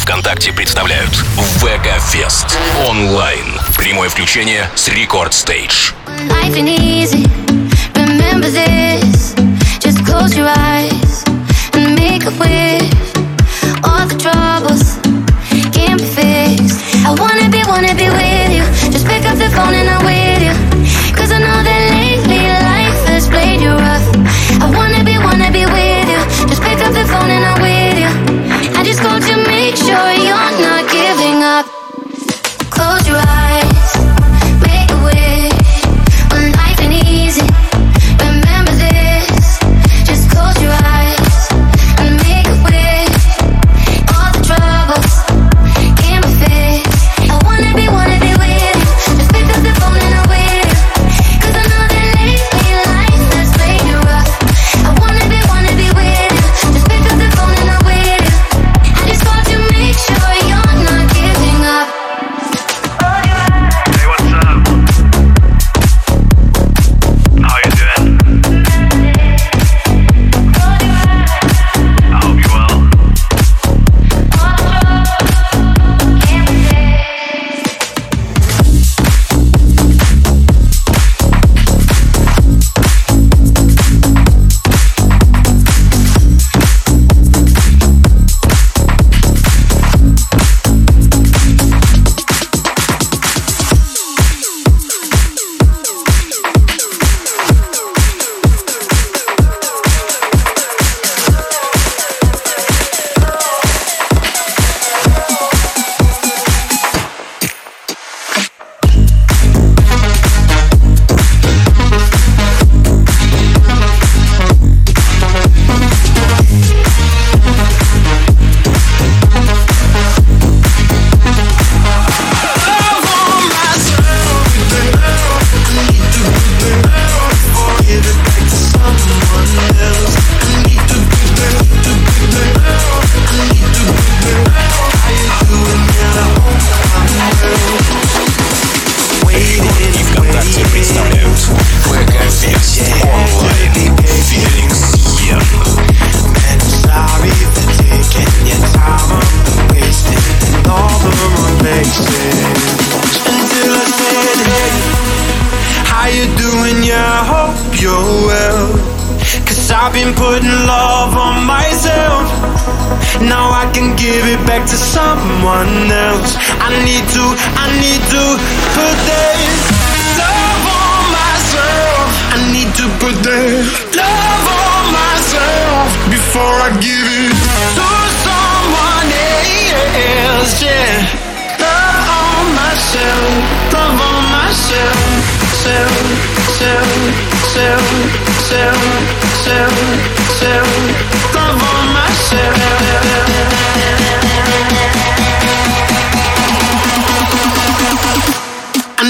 ВКонтакте представляют ВК-фест онлайн. Прямое включение с Рекорд Стейдж. Remember this, just close your eyes and make a wish.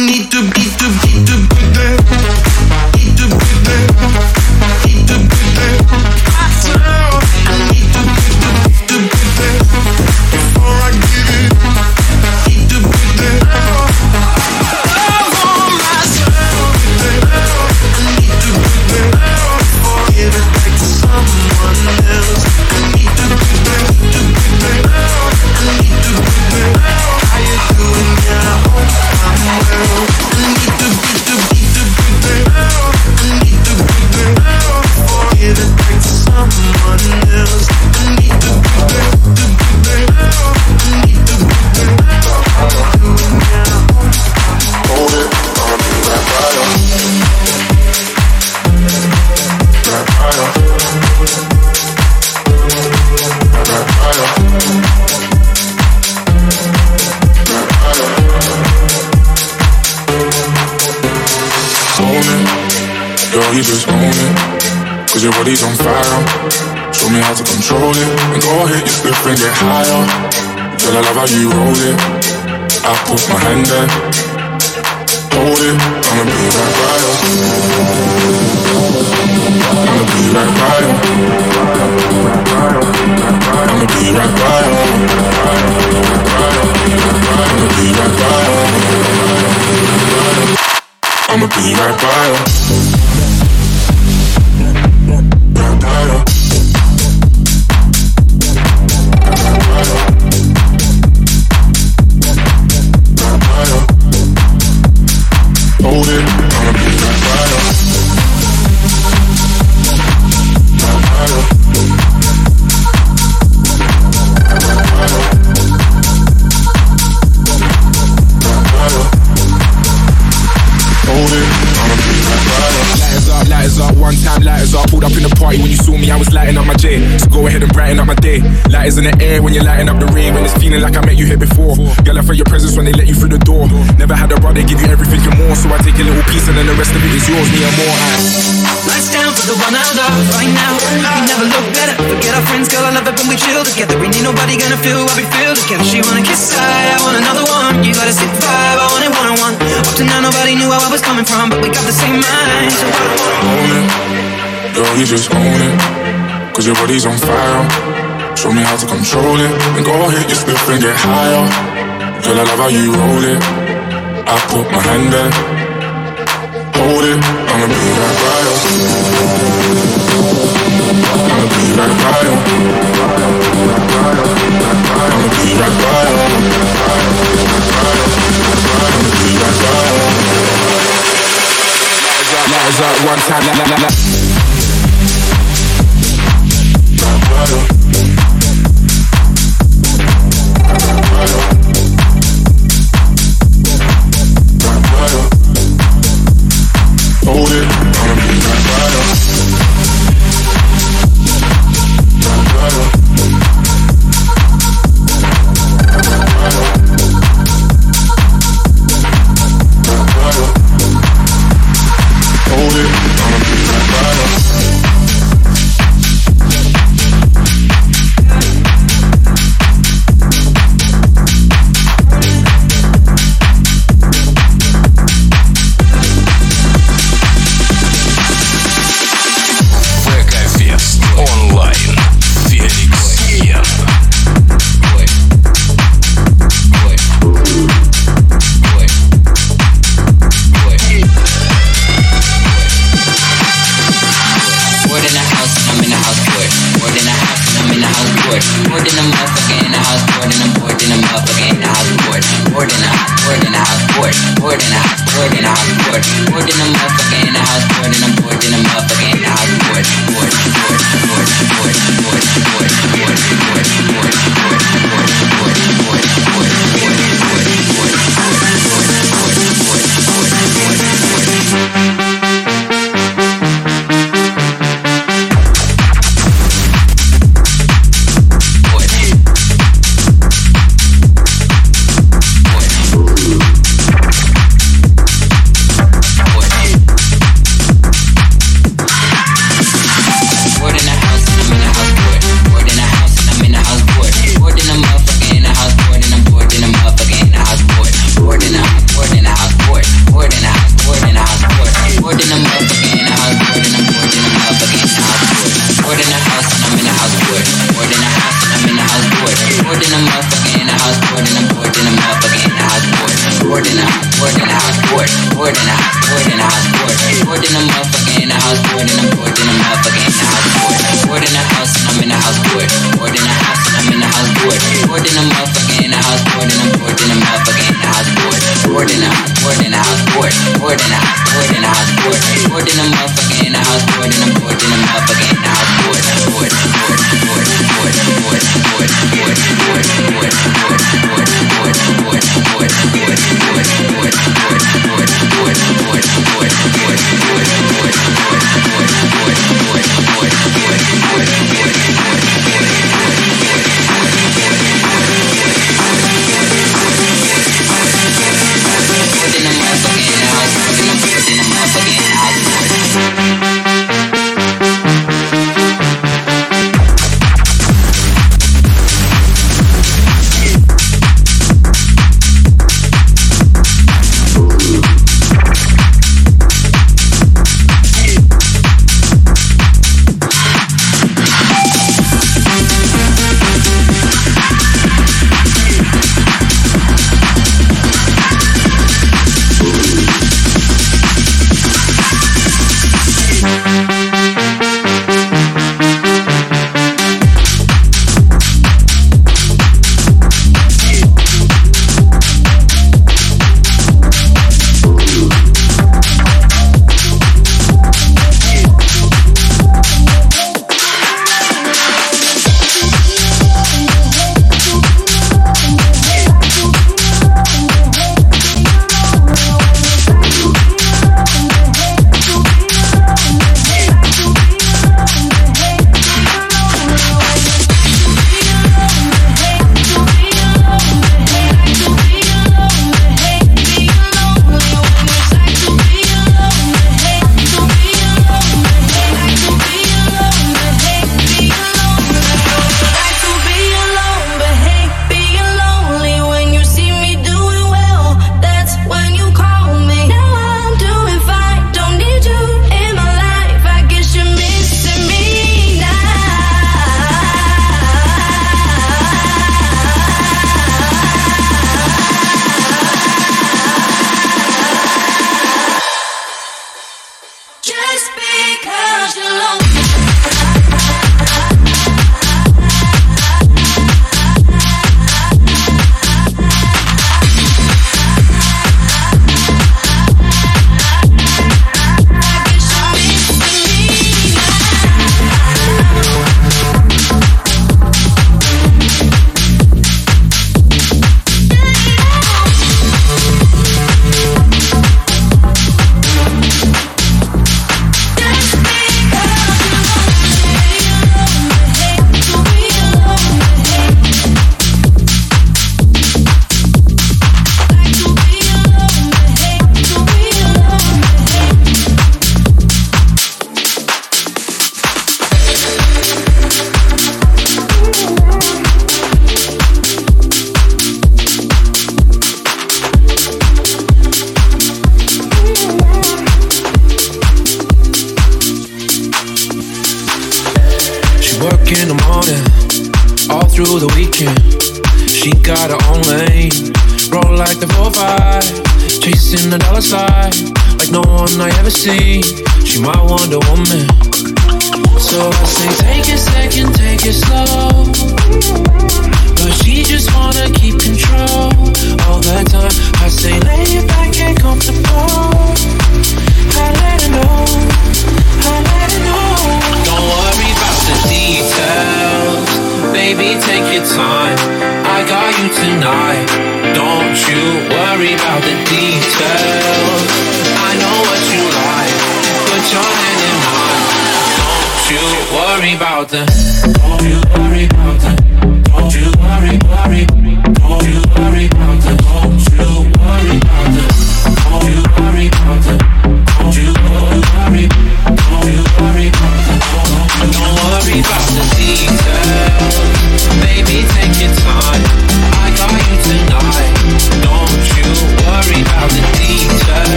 need to be to be to be there. Need to be there. Need to be there. body's on fire. Show me how to control it. And go hit your slip and get higher. Girl, I love how you roll it. I put my hand there. Hold it. I'ma be right by you. I'ma be that fire. I'ma be that fire. I'ma be that fire. I'ma be right by. In the air when you're lighting up the rave, and it's feeling like I met you here before. Girl, I felt your presence when they let you through the door. Never had a brother give you everything and more, so I take a little piece and then the rest of it is yours, me and more. Lights down for the one I love right now. We never look better. Forget our friends, girl. I love it when we chill together. We need nobody gonna feel what we feel together. She wanna kiss, I, I want another one. You got a sick vibe, I want it one on one. Up to now, nobody knew where I was coming from, but we got the same mind. So I don't wanna Own it, girl, you just own it. Cause your body's on fire. Show me how to control it. And go hit your spliff and get higher. Girl, I love how you roll it. I put my hand there. Hold it, I'ma be by you. I'ma be right by you. I'ma be right by you. I'ma be right by you. Lighters up one time, la la la la. Hold it,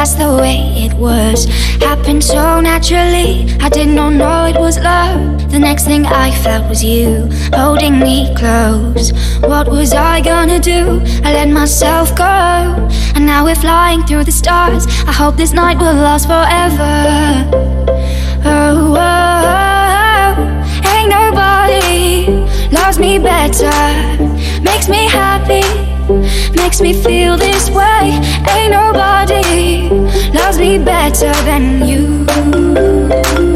that's the way it was. Happened so naturally, I did not know it was love. The next thing I felt was you holding me close. What was I gonna do? I let myself go, and now we're flying through the stars. I hope this night will last forever. Oh, oh, oh. ain't nobody loves me better, makes me happy makes me feel this way. Ain't nobody loves me better than you.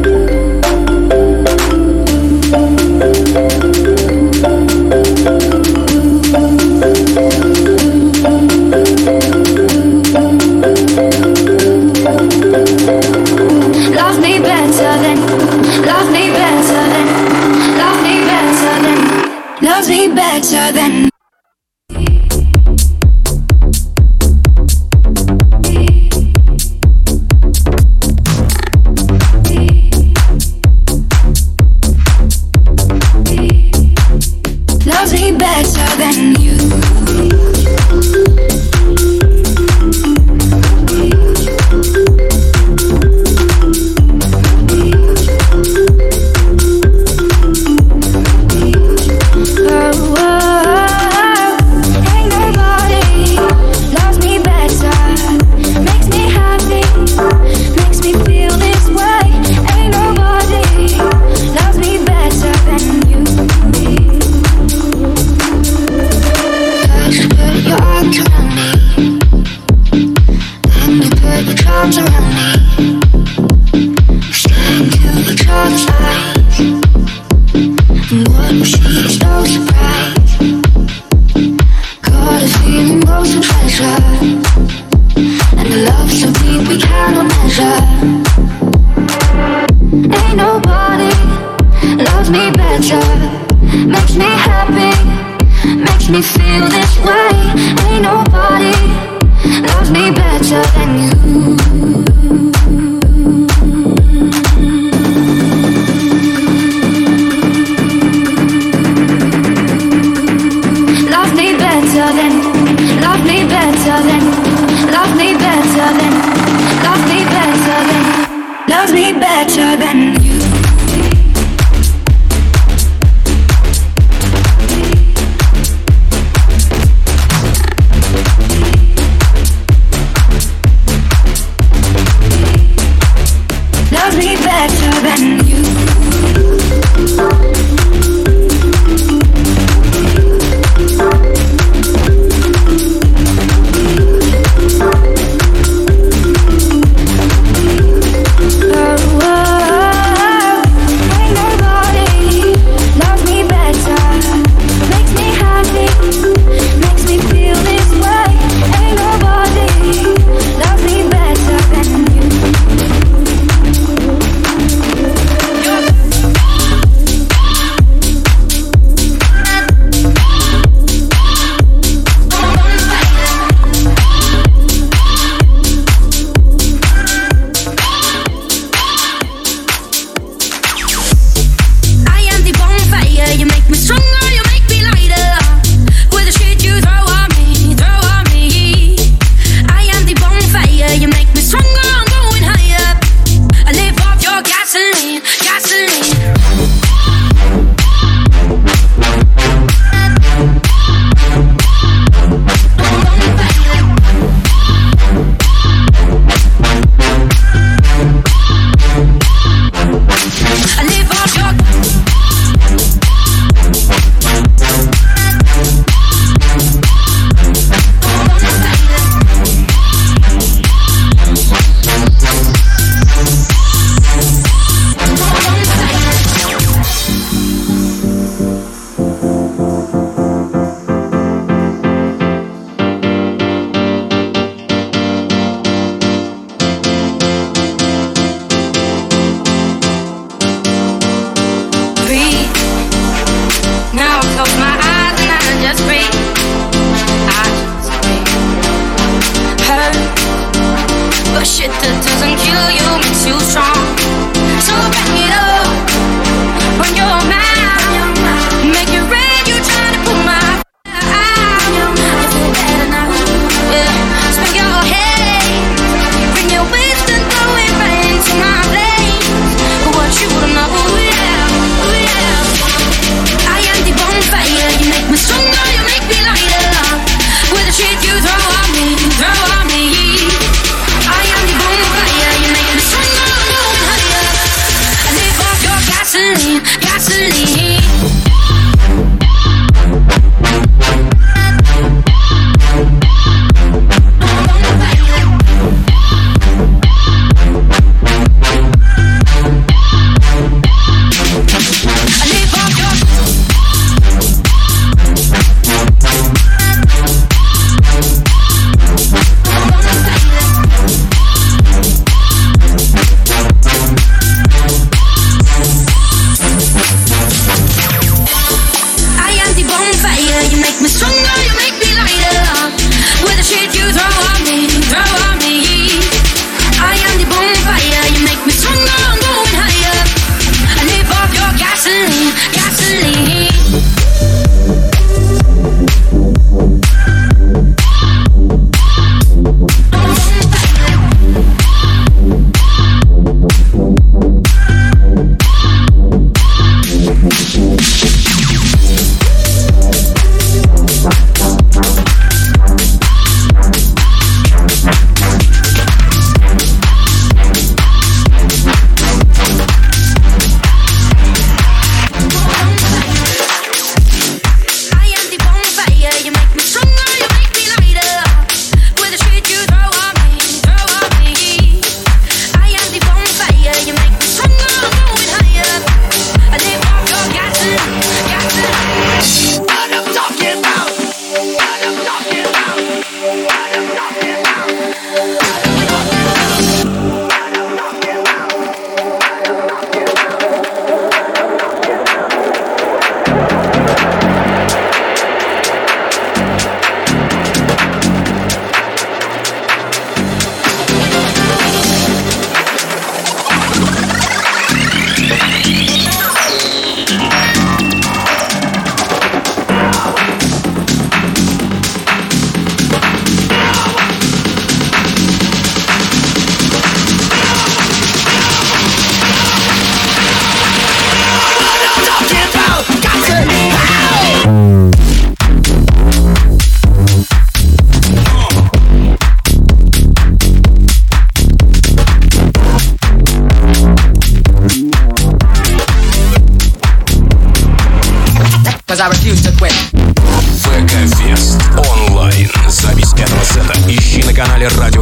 Валера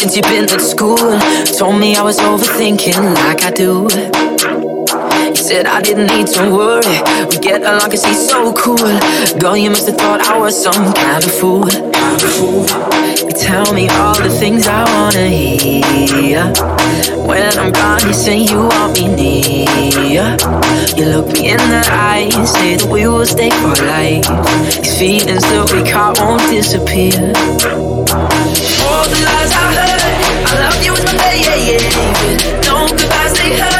since you've been at school. Told me I was overthinking like I do. You said I didn't need to worry. We get along cause he's so cool. Girl, you must have thought I was some kind of fool. You tell me all the things I wanna hear. When I'm gone, you say you want me near. You look me in the eye and say that we will stay for life. These feelings that we caught won't disappear. All the we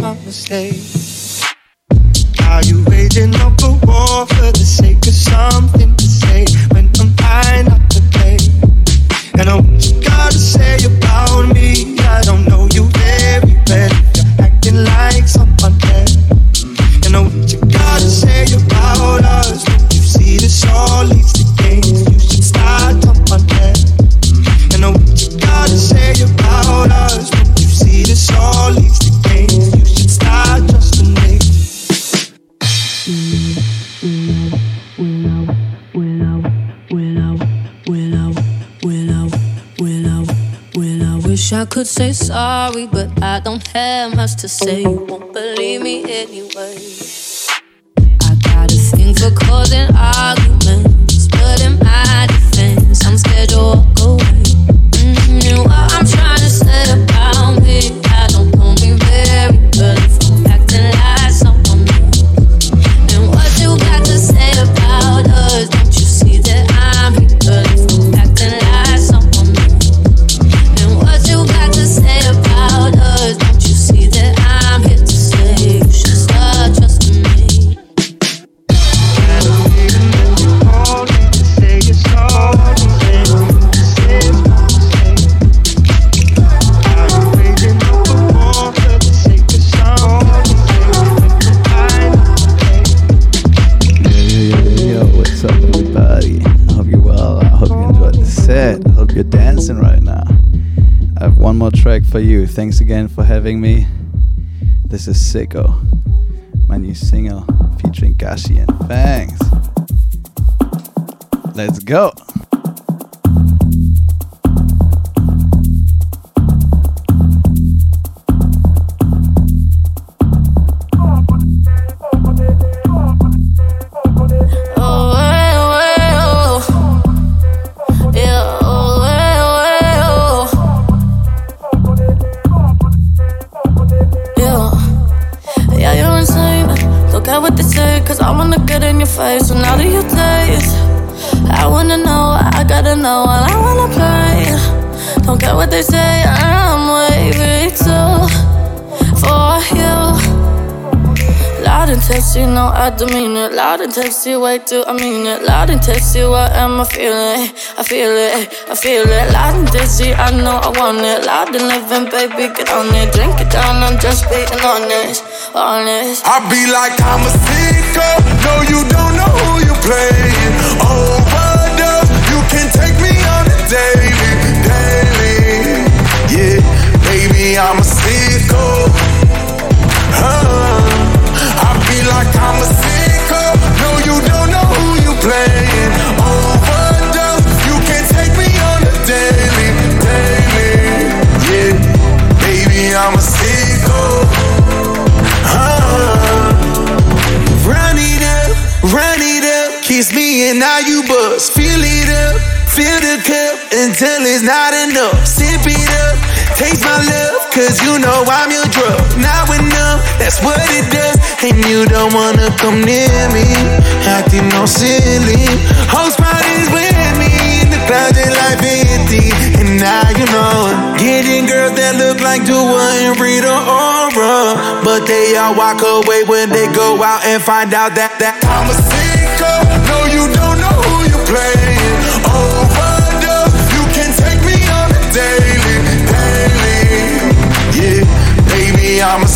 my mistake. Are you waging up a war for the sake of something to say when I'm fine up to play? And I what you gotta say about me. I don't know you very well. You're acting like someone else. And I what you gotta say. Could say sorry, but I don't have much to say. You won't believe me anyway. I got a thing for causing arguments, but in my defense, I'm scared you'll walk away. Dancing right now. I have one more track for you. Thanks again for having me. This is Sicko, my new single featuring Gashi and Bangs. Let's go. In. And now that you taste, I wanna know, I gotta know, and I wanna play. Don't care what they say, I'm waving too for you. Loud and testy, no, I demean it. Loud and testy, wait till I mean it. Loud and testy, what am I feeling? I feel it, I feel it. Loud and testy, I know I want it. Loud and living, baby, get on it. Drink it down, I'm just being honest, honest. I be like I'm a No, you don't know who you playing. Overdose, oh, you can take me on a daily, daily. Yeah, baby, I'm a Kiss me and now you bust. Fill it up, fill the cup until it's not enough. Sip it up, taste my love, cause you know I'm your drug. Now enough, that's what it does. And you don't wanna come near me, acting all silly. Whole spot is with me in the clouds they like 50. And now you know. Getting girls that look like Dua and Rita Ora. But they all walk away when they go out and find out that, that I'm I'm a